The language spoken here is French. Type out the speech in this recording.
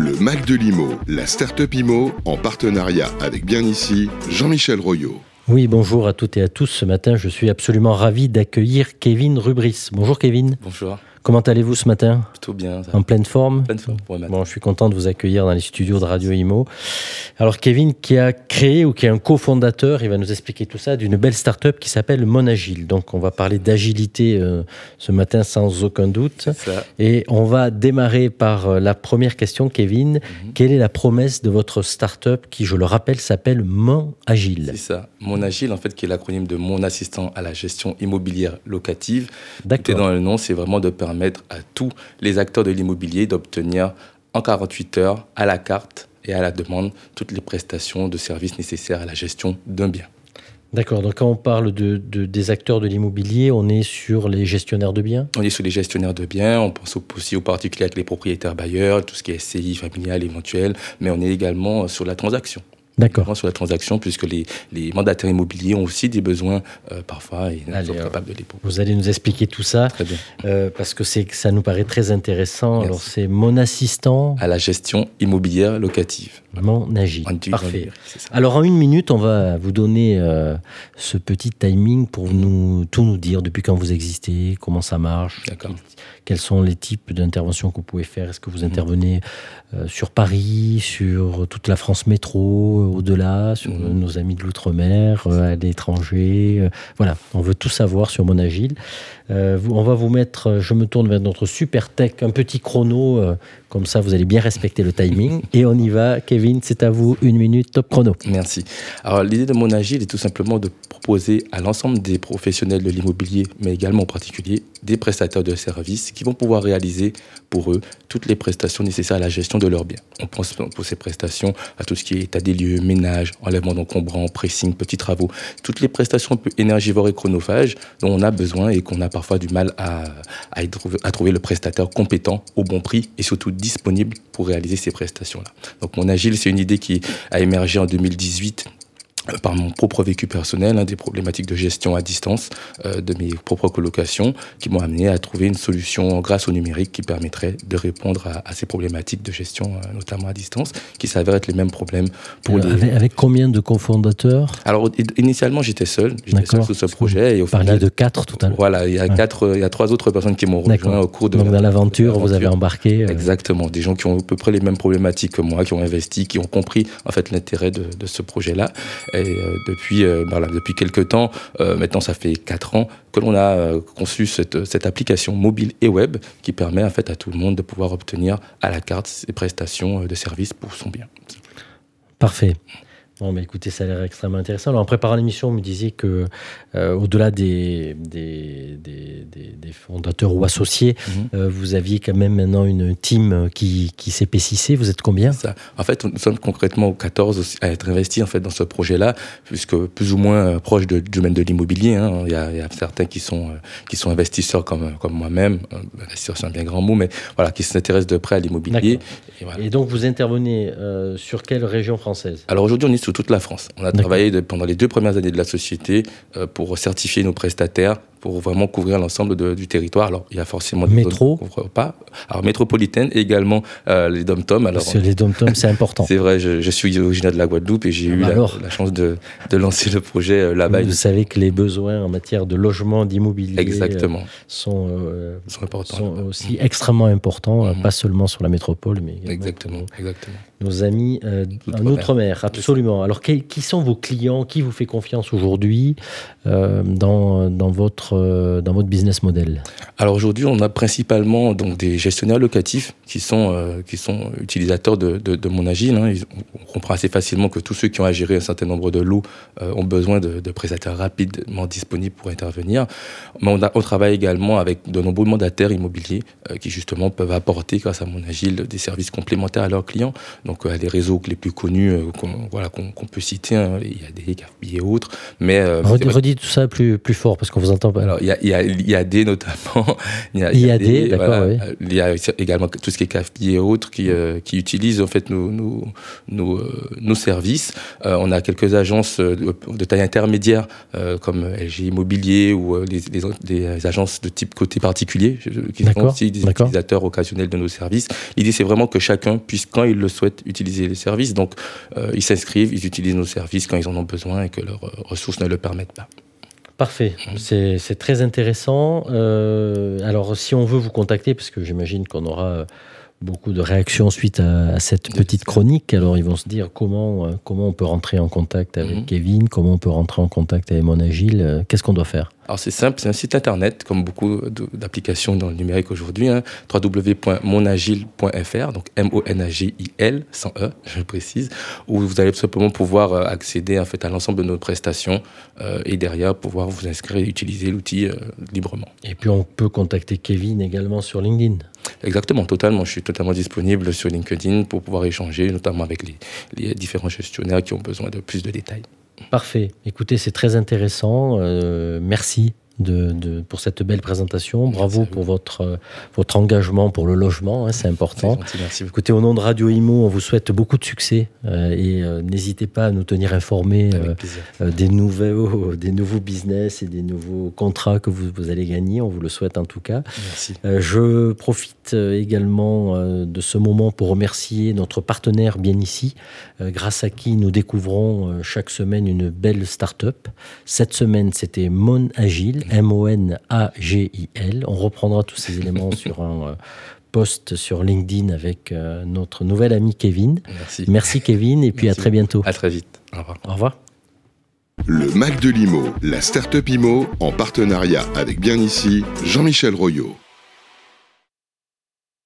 Le Mac de l'IMO, la start-up IMO, en partenariat avec Bien Ici, Jean-Michel Royot. Oui, bonjour à toutes et à tous. Ce matin, je suis absolument ravi d'accueillir Kevin Rubris. Bonjour Kevin. Bonjour. Comment allez-vous ce matin Plutôt bien. En pleine forme Pleine forme pour. Bon, je suis content de vous accueillir dans les studios de Radio Imo. Alors Kevin, qui a créé ou qui est un cofondateur, il va nous expliquer tout ça, d'une belle start-up qui s'appelle Monagile. Donc on va parler d'agilité euh, ce matin sans aucun doute. Ça, Et on va démarrer par euh, la première question, Kevin. Mhm. Quelle est la promesse de votre start-up qui, je le rappelle, s'appelle Mon Agile c'est ça. Mon Agile, en fait, qui est l'acronyme de Mon Assistant à la gestion immobilière locative. D'accord. dans le nom, c'est vraiment de permettre à tous les acteurs de l'immobilier d'obtenir en 48 heures, à la carte et à la demande, toutes les prestations de services nécessaires à la gestion d'un bien. D'accord. Donc quand on parle de, de- des acteurs de l'immobilier, on est sur les gestionnaires de biens? On est sur les gestionnaires de biens, on pense aussi aux particuliers avec les propriétaires bailleurs, tout ce qui est SCI familial éventuel, mais on est également sur la transaction. D'accord. Sur la transaction, puisque les, les mandataires immobiliers ont aussi des besoins euh, parfois et Allez, sont alors. capables de les proposer. Vous allez nous expliquer tout ça Très bien. euh, parce que ça nous paraît très intéressant. Merci. Alors c'est mon assistant, À la gestion immobilière locative. mon dit- Parfait. Alors en une minute, on va vous donner euh, ce petit timing pour nous tout nous dire depuis quand vous existez, comment ça marche, D'accord. quels sont les types d'interventions que vous pouvez faire? Est-ce que Mhm. vous intervenez euh, sur Paris, sur toute la France métro, euh, au-delà, sur Mhm. nos amis de l'outre-mer, euh, à l'étranger euh, Voilà, on veut tout savoir sur Mon Agile. Euh, on va vous mettre, je me tourne vers notre super tech, un petit chrono, comme ça vous allez bien respecter le timing. Et on y va, Kevin, c'est à vous, une minute, top chrono. Merci. Alors, l'idée de mon agile est tout simplement de proposer à l'ensemble des professionnels de l'immobilier, mais également en particulier des prestataires de services qui vont pouvoir réaliser pour eux toutes les prestations nécessaires à la gestion de leurs biens. On pense pour ces prestations à tout ce qui est état des lieux, ménage, enlèvement d'encombrants, pressing, petits travaux, toutes les prestations un peu énergivores et chronophages dont on a besoin et qu'on a parfois du mal à, trouver, le prestataire compétent au bon prix et surtout disponible pour réaliser ces prestations-là. Donc mon agile, c'est une idée qui a émergé en 2018 euh, par mon propre vécu personnel, hein, des problématiques de gestion à distance euh, de mes propres colocations, qui m'ont amené à trouver une solution grâce au numérique qui permettrait de répondre à, à ces problématiques de gestion, euh, notamment à distance, qui s'avèrent être les mêmes problèmes pour Euh, les... avec, avec combien de cofondateurs? Alors i- initialement j'étais seul, j'étais seul sur ce projet et au Vous final, de quatre tout à l'heure. voilà, il y a Ouais. quatre, euh, il y a trois autres personnes qui m'ont rejoint au cours de Donc dans l'aventure, vous avez embarqué. euh, Exactement, des gens qui ont à peu près les mêmes problématiques que moi, qui ont investi, qui ont compris en fait l'intérêt de, de ce projet-là. Et euh, depuis, euh, voilà, depuis quelques temps, euh, maintenant ça fait quatre ans que l'on a conçu cette, cette application mobile et web qui permet en fait à tout le monde de pouvoir obtenir à la carte ses prestations de services pour son bien. Parfait. Bon, mais écoutez, ça a l'air extrêmement intéressant. Alors, en préparant l'émission, on me disait que, au-delà des, des, des- fondateurs ou associés, Mhm. euh, vous aviez quand même maintenant une team qui, qui s'épaississait. Vous êtes combien Ça. En fait, nous sommes concrètement 14 aussi à être investis en fait dans ce projet-là, puisque plus ou moins euh, proche de- du domaine de l'immobilier. hein. Il, y a, il y a certains qui sont euh, qui sont investisseurs comme comme moi-même. Euh, Investisseur, c'est un bien grand mot, mais voilà, qui s'intéressent de près à l'immobilier. Et voilà. Et donc, vous intervenez euh, sur quelle région française? Alors aujourd'hui, on est sur toute la France. On a travaillé de- pendant les deux premières années de la société euh, pour certifier nos prestataires, pour vraiment couvrir l'ensemble du territoire. Alors, il y a forcément des Métro. zones pas. Alors, métropolitaine et également euh, les dom-tom. Alors, Parce que les dom-toms, c'est important. c'est vrai, je, je suis originaire de la Guadeloupe et j'ai Ah eu bah la, chance de, de lancer le projet euh, là-bas. Vous savez que les besoins en matière de logement, d'immobilier euh, Exactement, sont, euh, ils sont importants. sont aussi extrêmement importants, Mhm. pas seulement sur la métropole, mais également Exactement, exactement. nos amis en Outre-mer. Absolument. Alors, qui, qui sont vos clients? Qui vous fait confiance aujourd'hui dans, dans, votre, euh, dans votre business model Alors aujourd'hui, on a principalement donc des gestionnaires locatifs qui sont euh, qui sont utilisateurs de, de, de mon agile. hein. Ils- on comprend assez facilement que tous ceux qui ont à gérer un certain nombre de lots euh, ont besoin de, de prestataires rapidement disponibles pour intervenir. Mais on, a- on travaille également avec de nombreux mandataires immobiliers euh, qui justement peuvent apporter, grâce à mon agile, des services complémentaires à leurs clients. Donc les réseaux les plus connus qu'on voilà, qu'on peut citer, hein. il y a des et autres. Mais redis tout ça plus, plus fort, parce qu'on vous entend Alors, il y a, y a l'IAD notamment. Il y a, d'accord, oui. Il y a également tout ce qui est CAFI et autres qui, euh, qui utilisent en fait nos, nos, nos, euh, nos services. Euh, on a quelques agences de, de taille intermédiaire comme LG Immobilier ou les, les, les, agences de type côté particulier qui sont aussi des utilisateurs occasionnels de nos services. L'idée, c'est vraiment que chacun puisse, quand il le souhaite, utiliser les services. Donc, ils s'inscrivent, ils utilisent nos services quand ils en ont besoin et que leurs ressources ne le permettent pas. Parfait, c'est très intéressant. Euh, alors, si on veut vous contacter, parce que j'imagine qu'on aura beaucoup de réactions suite à, cette petite chronique, alors ils vont se dire comment, euh, comment on peut rentrer en contact avec mhm. Kevin, comment on peut rentrer en contact avec Mon Agile, euh, qu'est-ce qu'on doit faire? Alors c'est simple, c'est un site internet, comme beaucoup d'applications dans le numérique aujourd'hui, hein, www.monagile.fr, donc M-O-N-A-G-I-L, sans E, je le précise, où vous allez simplement pouvoir euh, accéder en fait, à l'ensemble de nos prestations euh, et derrière pouvoir vous inscrire et utiliser l'outil euh, librement. Et puis on peut contacter Kevin également sur LinkedIn. Exactement, totalement. Je suis totalement disponible sur LinkedIn pour pouvoir échanger, notamment avec les, différents gestionnaires qui ont besoin de plus de détails. Parfait. Écoutez, c'est très intéressant. Euh, merci de, pour cette belle présentation. Bravo pour votre, votre engagement pour le logement, hein, c'est important. Écoutez, au nom de Radio Imo, on vous souhaite beaucoup de succès euh, et euh, n'hésitez pas à nous tenir informés euh, des, nouveaux, des nouveaux business et des nouveaux contrats que vous, vous allez gagner. On vous le souhaite en tout cas. Merci. je profite également de ce moment pour remercier notre partenaire bien ici, grâce à qui nous découvrons chaque semaine une belle start-up. Cette semaine, c'était Mon Agile. M-O-N-A-G-I-L. On reprendra tous ces éléments sur un euh, post sur LinkedIn avec euh, notre nouvel ami Kevin. Merci. Merci Kevin et puis à très bientôt. À très vite. Au revoir. Au revoir. Le Mac de l'IMO, la Startup IMO, en partenariat avec Bien Ici, Jean-Michel Royot.